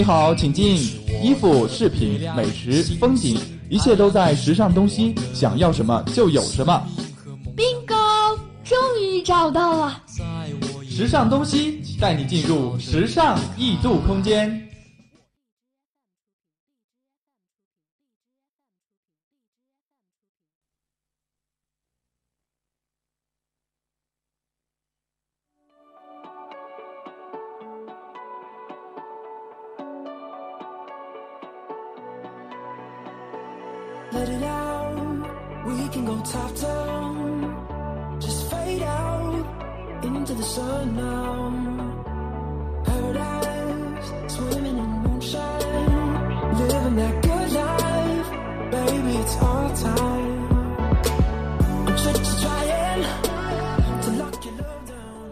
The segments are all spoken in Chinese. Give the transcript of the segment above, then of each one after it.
你好，请进。衣服、饰品、美食、风景，一切都在时尚东西，想要什么就有什么。bingo，终于找到了。时尚东西带你进入时尚异度空间。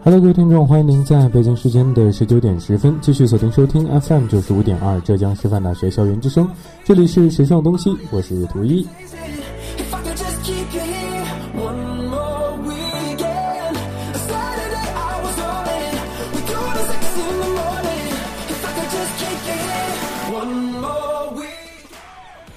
Hello，各位听众，欢迎您在北京时间的十九点十分继续锁定收听 FM 九十五点二浙江师范大学校园之声，这里是时尚东西，我是图一。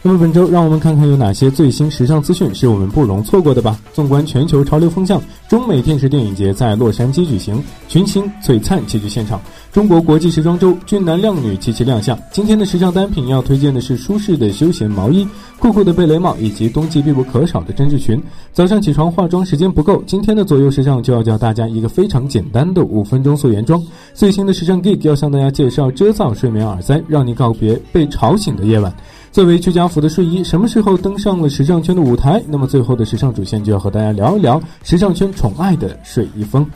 那么本周，让我们看看有哪些最新时尚资讯是我们不容错过的吧。纵观全球潮流风向，中美电视电影节在洛杉矶举行，群星璀璨齐聚现场。中国国际时装周，俊男靓女齐齐亮相。今天的时尚单品要推荐的是舒适的休闲毛衣、酷酷的贝雷帽以及冬季必不可少的针织裙。早上起床化妆时间不够，今天的左右时尚就要教大家一个非常简单的五分钟素颜妆。最新的时尚 Geek 要向大家介绍遮噪睡眠耳塞，让你告别被吵醒的夜晚。作为居家服的睡衣，什么时候登上了时尚圈的舞台？那么最后的时尚主线就要和大家聊一聊时尚圈宠爱的睡衣风。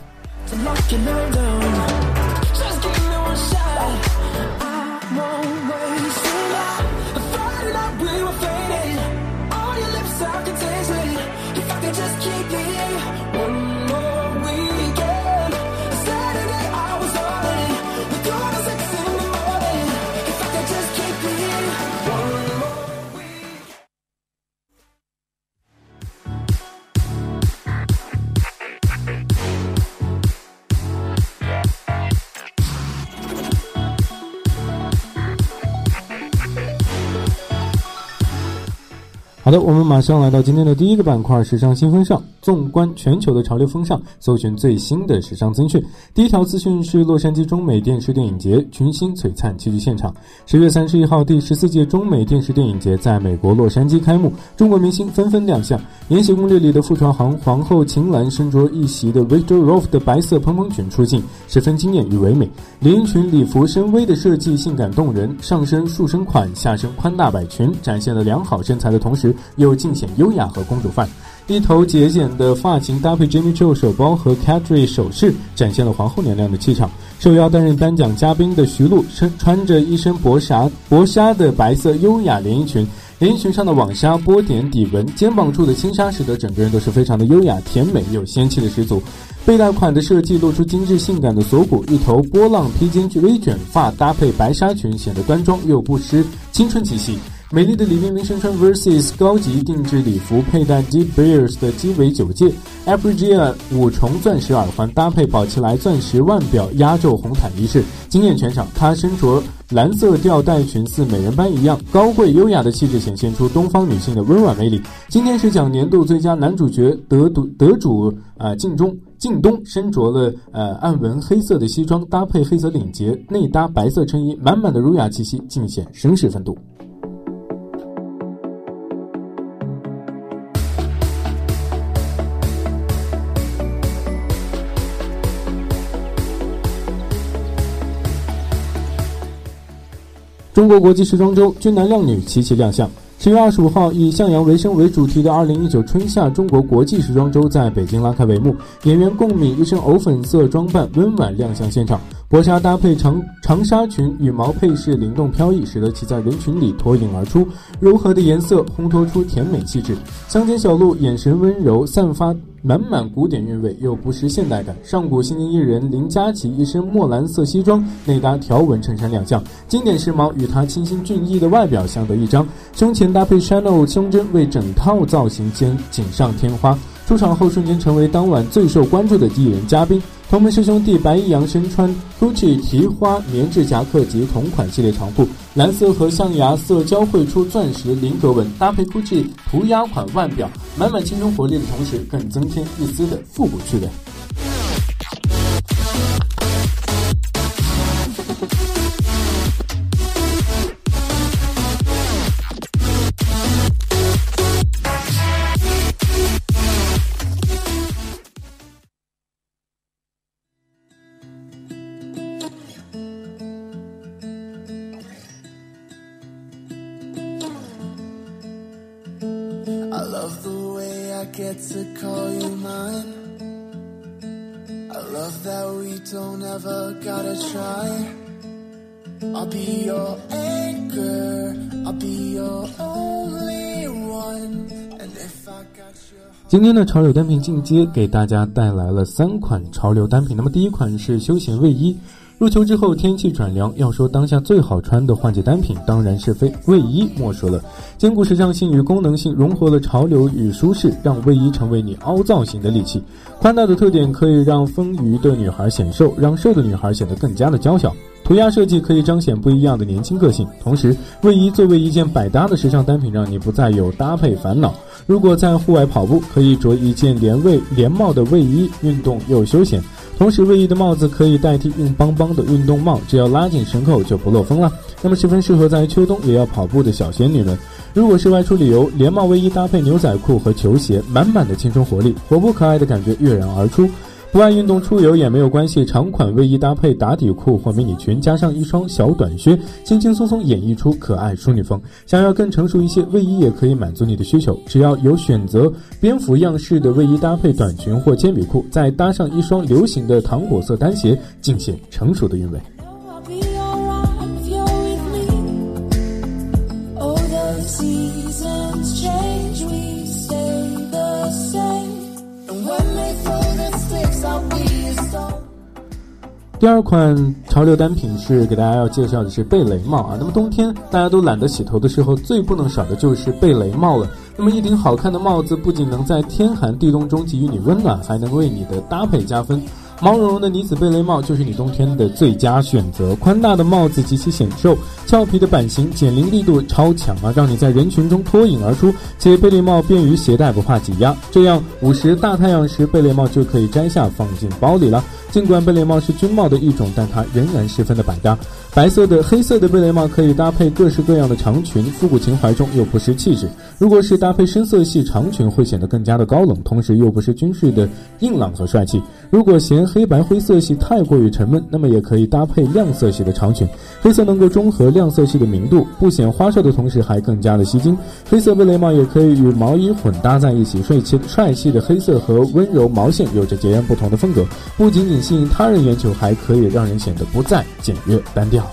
好的，我们马上来到今天的第一个板块——时尚新风尚。纵观全球的潮流风尚，搜寻最新的时尚资讯。第一条资讯是洛杉矶中美电视电影节，群星璀璨齐聚现场。十月三十一号，第十四届中美电视电影节在美国洛杉矶开幕，中国明星纷纷亮相。《延禧攻略》里的傅朝航皇后秦岚身着一袭的 Victor Rolf 的白色蓬蓬裙出镜，十分惊艳与唯美。连衣裙礼服深 V 的设计性感动人，上身束身款，下身宽大摆裙，展现了良好身材的同时。又尽显优雅和公主范，一头节俭的发型搭配 Jimmy Choo 手包和 Catry 首饰，展现了皇后娘娘的气场。受邀担任颁奖嘉宾的徐璐身穿着一身薄纱薄纱的白色优雅连衣裙，连衣裙上的网纱波点底纹，肩膀处的轻纱使得整个人都是非常的优雅甜美又仙气的十足。背带款的设计露出精致性感的锁骨，一头波浪披肩微卷发搭配白纱裙，显得端庄又不失青春气息。美丽的李冰冰身穿 Versus 高级定制礼服，佩戴 De Beers 的鸡尾酒戒 a b r i g i a 五重钻石耳环，搭配宝齐莱钻石腕表，压轴红毯仪式惊艳全场。她身着蓝色吊带裙，似美人般一样高贵优雅的气质，显现出东方女性的温婉魅力。今天是讲年度最佳男主角得得得主啊，靳中靳东身着了呃暗纹黑色的西装，搭配黑色领结，内搭白色衬衣，满满的儒雅气息，尽显绅士风度。中国国际时装周，俊男靓女齐齐亮相。十月二十五号，以向阳为生为主题的二零一九春夏中国国际时装周在北京拉开帷幕。演员贡米一身藕粉色装扮，温婉亮相现场。薄纱搭配长长纱裙，羽毛配饰灵动飘逸，使得其在人群里脱颖而出。柔和的颜色烘托出甜美气质。乡间小路，眼神温柔，散发。满满古典韵味又不失现代感。上古新晋艺人林佳琪一身墨蓝色西装，内搭条纹衬衫亮相，经典时髦与她清新俊逸的外表相得益彰。胸前搭配 Chanel 胸针，为整套造型间锦上添花。出场后瞬间成为当晚最受关注的艺人嘉宾。同门师兄弟白一阳身穿 Gucci 提花棉质夹克及同款系列长裤，蓝色和象牙色交汇出钻石菱格纹，搭配 Gucci 涂鸦款腕表，满满青春活力的同时，更增添一丝的复古趣味。今天的潮流单品进阶给大家带来了三款潮流单品。那么第一款是休闲卫衣。入秋之后，天气转凉，要说当下最好穿的换季单品，当然是非卫衣莫属了。兼顾时尚性与功能性，融合了潮流与舒适，让卫衣成为你凹造型的利器。宽大的特点可以让丰腴的女孩显瘦，让瘦的女孩显得更加的娇小。涂鸦设计可以彰显不一样的年轻个性。同时，卫衣作为一件百搭的时尚单品，让你不再有搭配烦恼。如果在户外跑步，可以着一件连卫连帽的卫衣，运动又休闲。同时，卫衣的帽子可以代替硬邦邦的运动帽，只要拉紧绳扣就不漏风了。那么，十分适合在秋冬也要跑步的小仙女们。如果是外出旅游，连帽卫衣搭配牛仔裤和球鞋，满满的青春活力，活泼可爱的感觉跃然而出。不爱运动出游也没有关系，长款卫衣搭配打底裤或迷你裙，加上一双小短靴，轻轻松松演绎出可爱淑女风。想要更成熟一些，卫衣也可以满足你的需求。只要有选择蝙蝠样式的卫衣搭配短裙或铅笔裤，再搭上一双流行的糖果色单鞋，尽显成熟的韵味。第二款潮流单品是给大家要介绍的是贝雷帽啊。那么冬天大家都懒得洗头的时候，最不能少的就是贝雷帽了。那么一顶好看的帽子，不仅能在天寒地冻中给予你温暖，还能为你的搭配加分。毛茸茸的呢子贝雷帽就是你冬天的最佳选择。宽大的帽子极其显瘦，俏皮的版型，减龄力度超强啊，让你在人群中脱颖而出。且贝雷帽便于携带，不怕挤压，这样午时大太阳时，贝雷帽就可以摘下放进包里了。尽管贝雷帽是军帽的一种，但它仍然十分的百搭。白色的、黑色的贝雷帽可以搭配各式各样的长裙，复古情怀中又不失气质。如果是搭配深色系长裙，会显得更加的高冷，同时又不失军事的硬朗和帅气。如果嫌黑白灰色系太过于沉闷，那么也可以搭配亮色系的长裙。黑色能够中和亮色系的明度，不显花哨的同时还更加的吸睛。黑色贝雷帽也可以与毛衣混搭在一起，帅气帅气的黑色和温柔毛线有着截然不同的风格，不仅仅吸引他人眼球，还可以让人显得不再简约单调。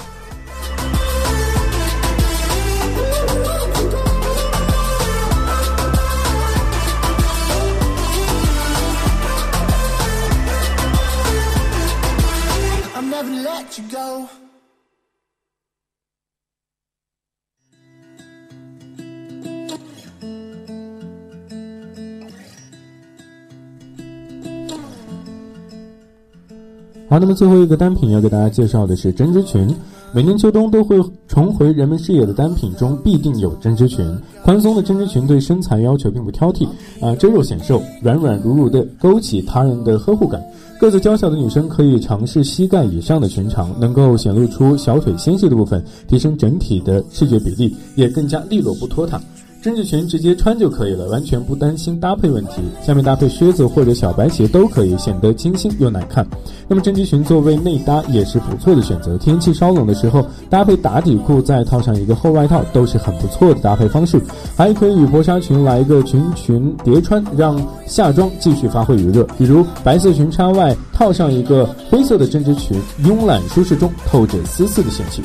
好，那么最后一个单品要给大家介绍的是针织裙。每年秋冬都会重回人们视野的单品中，必定有针织裙。宽松的针织裙对身材要求并不挑剔，啊，遮肉显瘦，软软如如的，勾起他人的呵护感。个子娇小的女生可以尝试膝盖以上的裙长，能够显露出小腿纤细的部分，提升整体的视觉比例，也更加利落不拖沓。针织裙直接穿就可以了，完全不担心搭配问题。下面搭配靴子或者小白鞋都可以，显得清新又耐看。那么针织裙作为内搭也是不错的选择。天气稍冷的时候，搭配打底裤再套上一个厚外套都是很不错的搭配方式。还可以与薄纱裙来一个裙裙叠穿，让夏装继续发挥余热。比如白色裙插外套上一个灰色的针织裙，慵懒舒适中透着丝丝的仙气。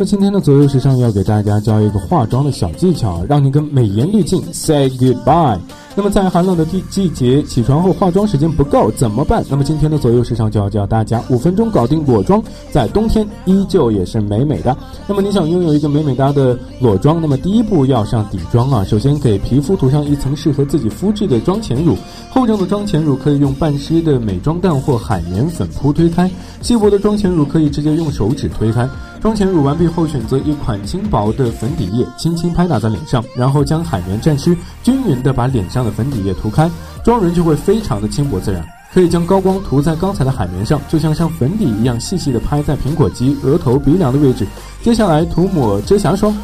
么今天的左右时尚要给大家教一个化妆的小技巧，让你跟美颜滤镜 say goodbye。那么在寒冷的季季节，起床后化妆时间不够怎么办？那么今天的左右时尚就要教大家五分钟搞定裸妆，在冬天依旧也是美美的。那么你想拥有一个美美哒的裸妆，那么第一步要上底妆啊。首先给皮肤涂上一层适合自己肤质的妆前乳，厚重的妆前乳可以用半湿的美妆蛋或海绵粉扑推开，稀薄的妆前乳可以直接用手指推开。妆前乳完毕后，选择一款轻薄的粉底液，轻轻拍打在脸上，然后将海绵蘸湿，均匀的把脸上的粉底液涂开，妆容就会非常的轻薄自然。可以将高光涂在刚才的海绵上，就像像粉底一样细细的拍在苹果肌、额头、鼻梁的位置。接下来涂抹遮瑕霜，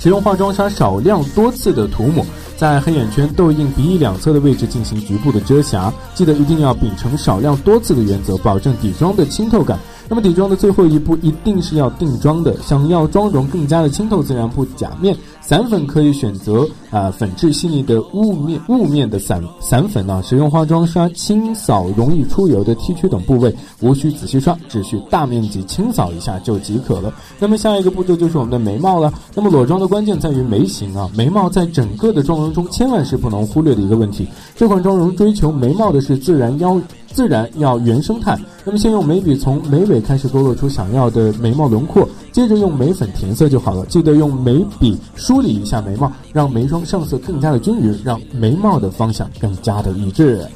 使用化妆刷少量多次的涂抹，在黑眼圈、痘印、鼻翼两侧的位置进行局部的遮瑕。记得一定要秉承少量多次的原则，保证底妆的清透感。那么底妆的最后一步一定是要定妆的，想要妆容更加的清透自然不假面，散粉可以选择啊粉质细腻的雾面雾面的散散粉呢，使用化妆刷清扫容易出油的 T 区等部位，无需仔细刷，只需大面积清扫一下就即可了。那么下一个步骤就是我们的眉毛了。那么裸妆的关键在于眉形啊，眉毛在整个的妆容中千万是不能忽略的一个问题。这款妆容追求眉毛的是自然腰。自然要原生态。那么先用眉笔从眉尾开始勾勒出想要的眉毛轮廓，接着用眉粉填色就好了。记得用眉笔梳理一下眉毛，让眉霜上色更加的均匀，让眉毛的方向更加的一致。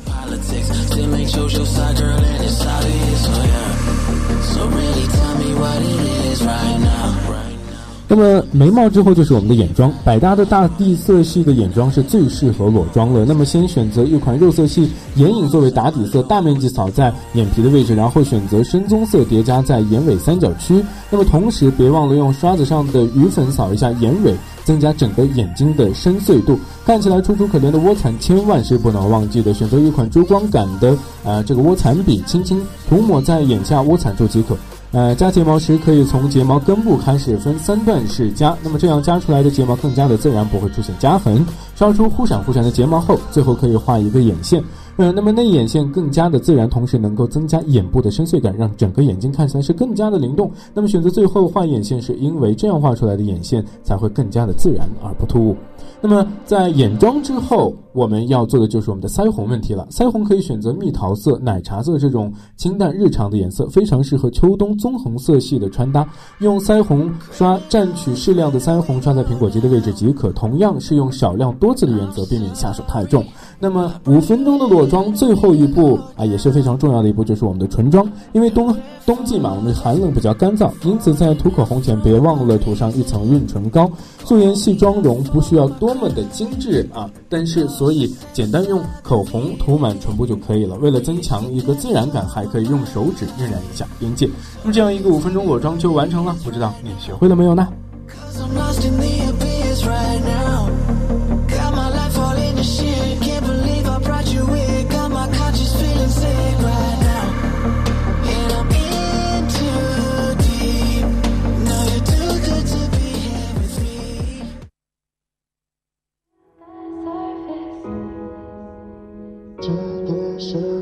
那么眉毛之后就是我们的眼妆，百搭的大地色系的眼妆是最适合裸妆了。那么先选择一款肉色系眼影作为打底色，大面积扫在眼皮的位置，然后选择深棕色叠加在眼尾三角区。那么同时别忘了用刷子上的余粉扫一下眼尾，增加整个眼睛的深邃度，看起来楚楚可怜的卧蚕千万是不能忘记的。选择一款珠光感的呃这个卧蚕笔，轻轻涂抹在眼下卧蚕处即可。呃，夹睫毛时可以从睫毛根部开始分三段式夹，那么这样夹出来的睫毛更加的自然，不会出现夹痕。刷出忽闪忽闪的睫毛后，最后可以画一个眼线。呃，那么内眼线更加的自然，同时能够增加眼部的深邃感，让整个眼睛看起来是更加的灵动。那么选择最后画眼线，是因为这样画出来的眼线才会更加的自然而不突兀。那么在眼妆之后，我们要做的就是我们的腮红问题了。腮红可以选择蜜桃色、奶茶色这种清淡日常的颜色，非常适合秋冬棕红色系的穿搭。用腮红刷蘸取适量的腮红刷在苹果肌的位置即可。同样是用少量多次的原则，避免下手太重。那么五分钟的裸妆最后一步啊，也是非常重要的一步，就是我们的唇妆。因为冬冬季嘛，我们寒冷比较干燥，因此在涂口红前别忘了涂上一层润唇膏。素颜系妆容不需要多么的精致啊，但是所以简单用口红涂满唇部就可以了。为了增强一个自然感，还可以用手指晕染一下边界。那么这样一个五分钟裸妆就完成了，不知道你学会了没有呢？对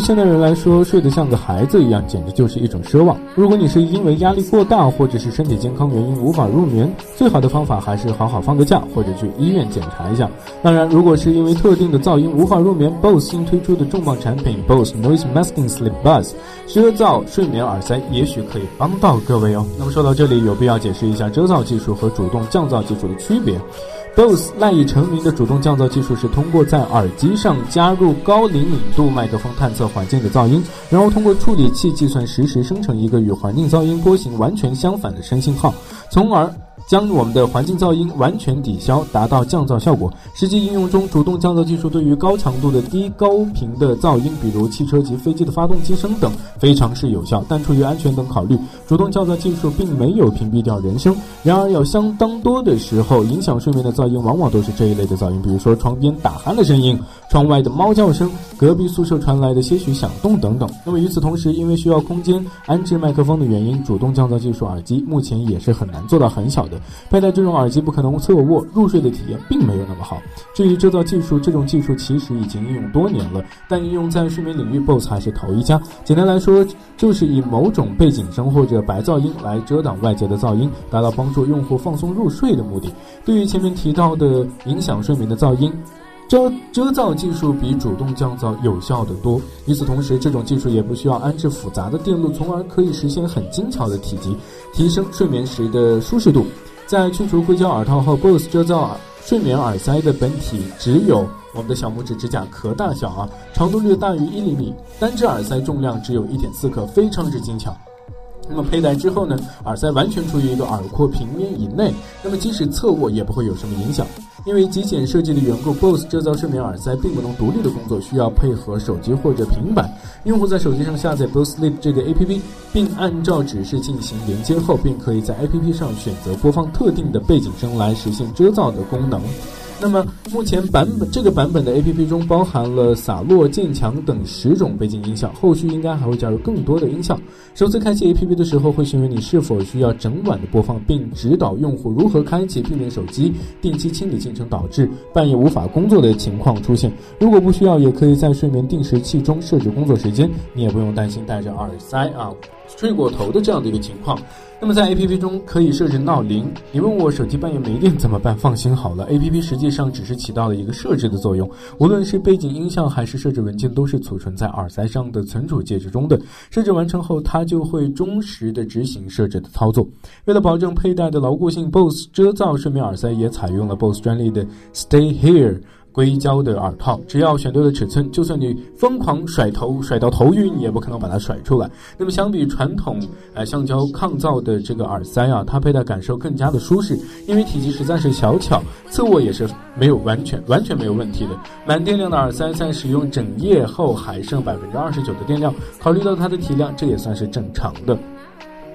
于现代人来说，睡得像个孩子一样，简直就是一种奢望。如果你是因为压力过大，或者是身体健康原因无法入眠，最好的方法还是好好放个假，或者去医院检查一下。当然，如果是因为特定的噪音无法入眠，BOSS 新推出的重磅产品 BOSS Noise Masking Sleep Buds 遮噪睡眠耳塞，也许可以帮到各位哦。那么说到这里，有必要解释一下遮噪技术和主动降噪技术的区别。BOSE 赖以成名的主动降噪技术是通过在耳机上加入高灵敏度麦克风探测环境的噪音，然后通过处理器计算实时生成一个与环境噪音波形完全相反的声信号，从而。将我们的环境噪音完全抵消，达到降噪效果。实际应用中，主动降噪技术对于高强度的低高频的噪音，比如汽车及飞机的发动机声等，非常是有效。但出于安全等考虑，主动降噪技术并没有屏蔽掉人声。然而，有相当多的时候，影响睡眠的噪音往往都是这一类的噪音，比如说窗边打鼾的声音、窗外的猫叫声，隔壁宿舍传来的些许响动等等。那么与此同时，因为需要空间安置麦克风的原因，主动降噪技术耳机目前也是很难做到很小的。佩戴这种耳机不可能侧卧，入睡的体验并没有那么好。至于制造技术，这种技术其实已经应用多年了，但应用在睡眠领域，BOSS 还是头一家。简单来说，就是以某种背景声或者白噪音来遮挡外界的噪音，达到帮助用户放松入睡的目的。对于前面提到的影响睡眠的噪音，遮遮噪技术比主动降噪有效得多。与此同时，这种技术也不需要安置复杂的电路，从而可以实现很精巧的体积，提升睡眠时的舒适度。在去除硅胶耳套后，BOSS 遮噪睡眠耳塞的本体只有我们的小拇指指甲壳大小啊，长度略大于一厘米，单只耳塞重量只有一点四克，非常之精巧。那么佩戴之后呢，耳塞完全处于一个耳廓平面以内，那么即使侧卧也不会有什么影响。因为极简设计的缘故，BOSS 遮噪睡眠耳塞并不能独立的工作，需要配合手机或者平板。用户在手机上下载 BOSS Sleep 这个 APP，并按照指示进行连接后，便可以在 APP 上选择播放特定的背景声来实现遮噪的功能。那么目前版本这个版本的 A P P 中包含了洒落、渐强等十种背景音效，后续应该还会加入更多的音效。首次开启 A P P 的时候，会询问你是否需要整晚的播放，并指导用户如何开启，避免手机定期清理进程导致半夜无法工作的情况出现。如果不需要，也可以在睡眠定时器中设置工作时间，你也不用担心戴着耳塞啊睡过头的这样的一个情况。那么在 A P P 中可以设置闹铃。你问我手机半夜没电怎么办？放心好了，A P P 实际上只是起到了一个设置的作用。无论是背景音效还是设置文件，都是储存在耳塞上的存储介质中的。设置完成后，它就会忠实的执行设置的操作。为了保证佩戴的牢固性，BOSS 遮噪睡眠耳塞也采用了 BOSS 专利的 Stay Here。硅胶的耳套，只要选对了尺寸，就算你疯狂甩头甩到头晕，也不可能把它甩出来。那么相比传统呃橡胶抗噪的这个耳塞啊，它佩戴感受更加的舒适，因为体积实在是小巧，侧卧也是没有完全完全没有问题的。满电量的耳塞在使用整夜后还剩百分之二十九的电量，考虑到它的体量，这也算是正常的。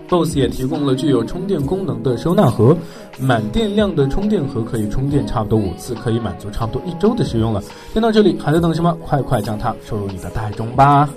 BOSS 也提供了具有充电功能的收纳盒，满电量的充电盒可以充电差不多五次，可以满足差不多一周的使用了。听到这里还在等什么？快快将它收入你的袋中吧！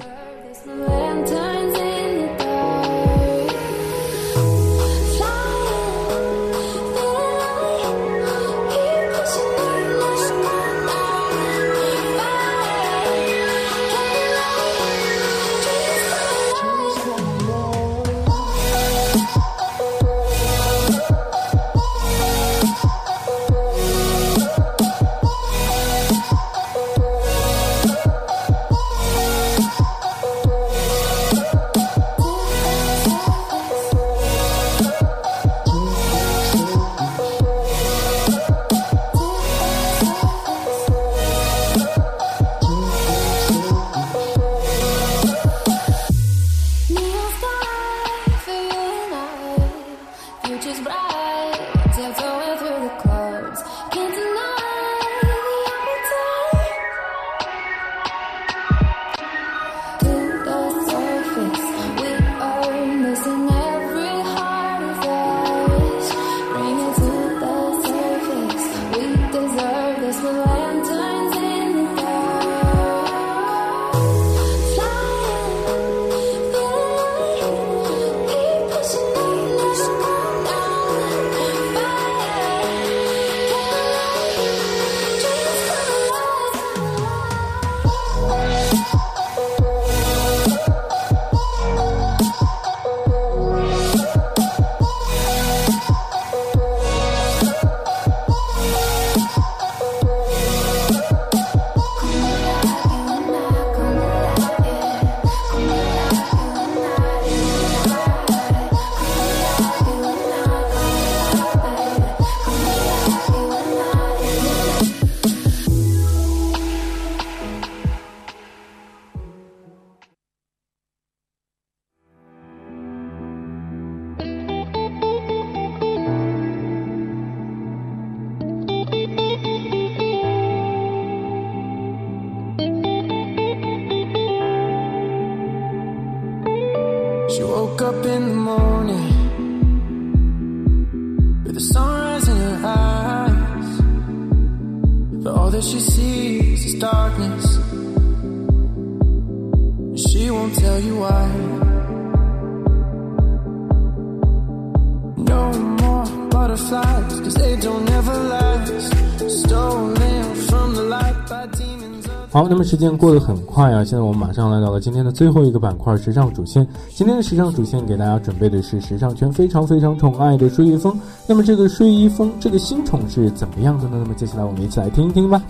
时间过得很快啊，现在我们马上来到了今天的最后一个板块——时尚主线。今天的时尚主线给大家准备的是时尚圈非常非常宠爱的睡衣风。那么这个睡衣风这个新宠是怎么样的呢？那么接下来我们一起来听一听吧。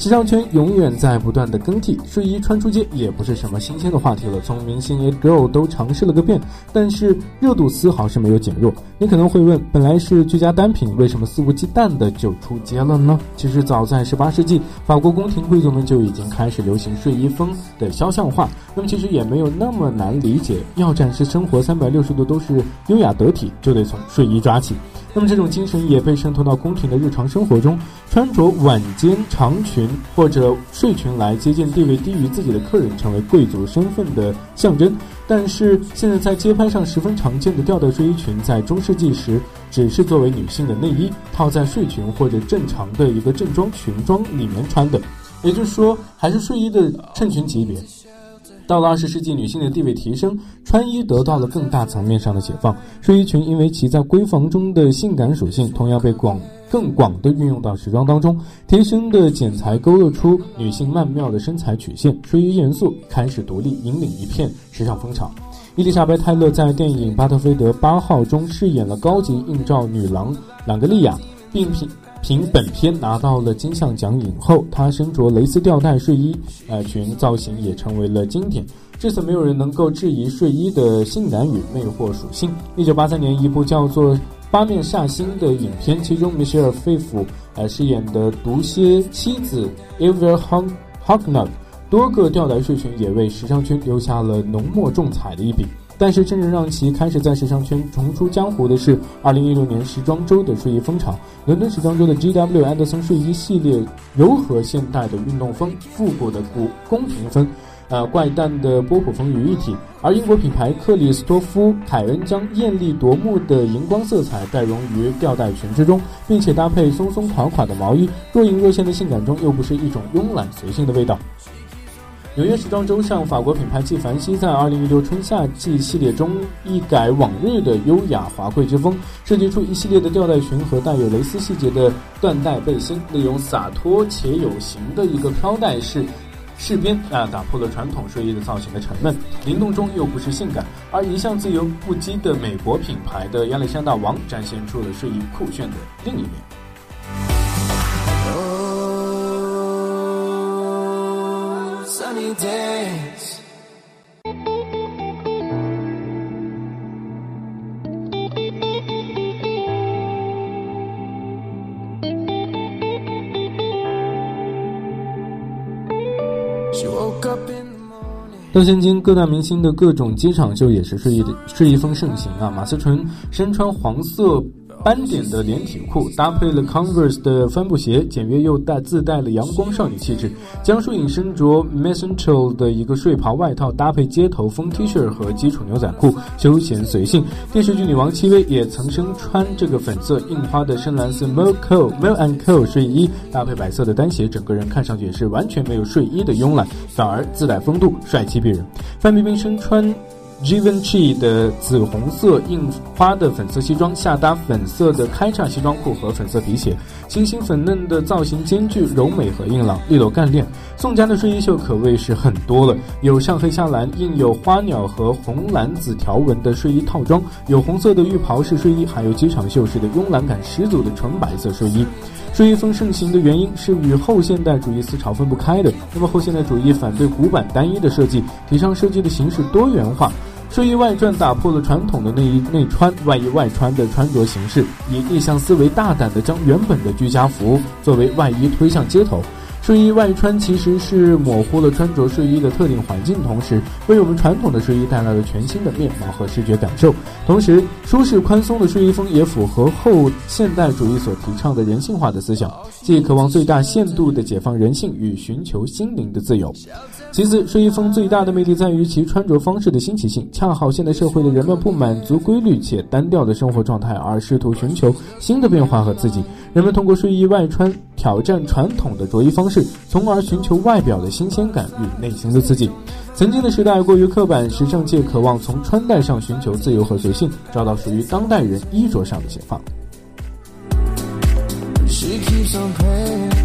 时尚圈永远在不断的更替，睡衣穿出街也不是什么新鲜的话题了。从明星 It Girl 都尝试了个遍，但是热度丝毫是没有减弱。你可能会问，本来是居家单品，为什么肆无忌惮的就出街了呢？其实早在18世纪，法国宫廷贵族们就已经开始流行睡衣风的肖像画。那么其实也没有那么难理解，要展示生活360度都是优雅得体，就得从睡衣抓起。那么这种精神也被渗透到宫廷的日常生活中，穿着晚间长裙或者睡裙来接见地位低于自己的客人，成为贵族身份的象征。但是现在在街拍上十分常见的吊带睡衣裙，在中世纪时只是作为女性的内衣套在睡裙或者正常的一个正装裙装里面穿的，也就是说还是睡衣的衬裙级别。到了二十世纪，女性的地位提升，穿衣得到了更大层面上的解放。睡衣裙因为其在闺房中的性感属性，同样被广更广的运用到时装当中。贴身的剪裁勾勒出女性曼妙的身材曲线，睡衣元素开始独立引领一片时尚风潮。伊丽莎白·泰勒在电影《巴特菲德八号》中饰演了高级映照女郎朗格丽亚，并凭凭本片拿到了金像奖影后，她身着蕾丝吊带睡衣，呃裙造型也成为了经典。至此，没有人能够质疑睡衣的性感与魅惑属性。一九八三年，一部叫做《八面煞星》的影片，其中米歇尔·费弗呃饰演的毒蝎妻子 e v e r Hog Hognut，多个吊带睡裙也为时尚圈留下了浓墨重彩的一笔。但是，真正让其开始在时尚圈重出江湖的是2016年时装周的睡衣风潮。伦敦时装周的 G.W. 安德森睡衣系列糅合现代的运动风、复古的古宫廷风。呃，怪诞的波普风于一体，而英国品牌克里斯托夫·凯恩将艳丽夺目的荧光色彩带融于吊带裙之中，并且搭配松松垮垮的毛衣，若隐若现的性感中又不是一种慵懒随性的味道。纽约时装周上，法国品牌纪梵希在2016春夏季系列中一改往日的优雅华贵之风，设计出一系列的吊带裙和带有蕾丝细节的缎带背心，利用洒脱且有型的一个飘带式。饰边啊，打破了传统睡衣的造型的沉闷，灵动中又不失性感。而一向自由不羁的美国品牌的亚历山大王，展现出了睡衣酷炫的另一面。你对，但现今各大明星的各种机场秀也是是一是一风盛行啊，马思纯身穿黄色。斑点的连体裤，搭配了 Converse 的帆布鞋，简约又带自带了阳光少女气质。江疏影身着 Messentel 的一个睡袍外套，搭配街头风 T 恤和基础牛仔裤，休闲随性。电视剧女王戚薇也曾身穿这个粉色印花的深蓝色 Mel Co Mel and Co 睡衣，搭配白色的单鞋，整个人看上去也是完全没有睡衣的慵懒，反而自带风度，帅气逼人。范冰冰身穿 Givenchy 的紫红色印花的粉色西装，下搭粉色的开叉西装裤和粉色皮鞋，清新粉嫩的造型兼具柔美和硬朗，利落干练。宋佳的睡衣秀可谓是很多了，有上黑下蓝印有花鸟和红蓝紫条纹的睡衣套装，有红色的浴袍式睡衣，还有机场秀式的慵懒感十足的纯白色睡衣。睡衣风盛行的原因是与后现代主义思潮分不开的。那么后现代主义反对古板单一的设计，提倡设计的形式多元化。睡衣外传打破了传统的内衣内穿、外衣外穿的穿着形式，以逆向思维大胆地将原本的居家服作为外衣推向街头。睡衣外穿其实是模糊了穿着睡衣的特定环境，同时为我们传统的睡衣带来了全新的面貌和视觉感受。同时，舒适宽松的睡衣风也符合后现代主义所提倡的人性化的思想，即渴望最大限度的解放人性与寻求心灵的自由。其次，睡衣风最大的魅力在于其穿着方式的新奇性，恰好现代社会的人们不满足规律且单调的生活状态，而试图寻求新的变化和刺激。人们通过睡衣外穿挑战传统的着衣方式，从而寻求外表的新鲜感与内心的刺激。曾经的时代过于刻板，时尚界渴望从穿戴上寻求自由和随性，找到属于当代人衣着上的解放。She keeps on praying.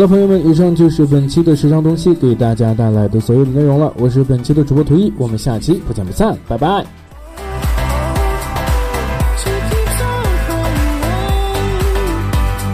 好了，朋友们，以上就是本期的时尚东西给大家带来的所有的内容了。我是本期的主播图一，我们下期不见不散，拜拜。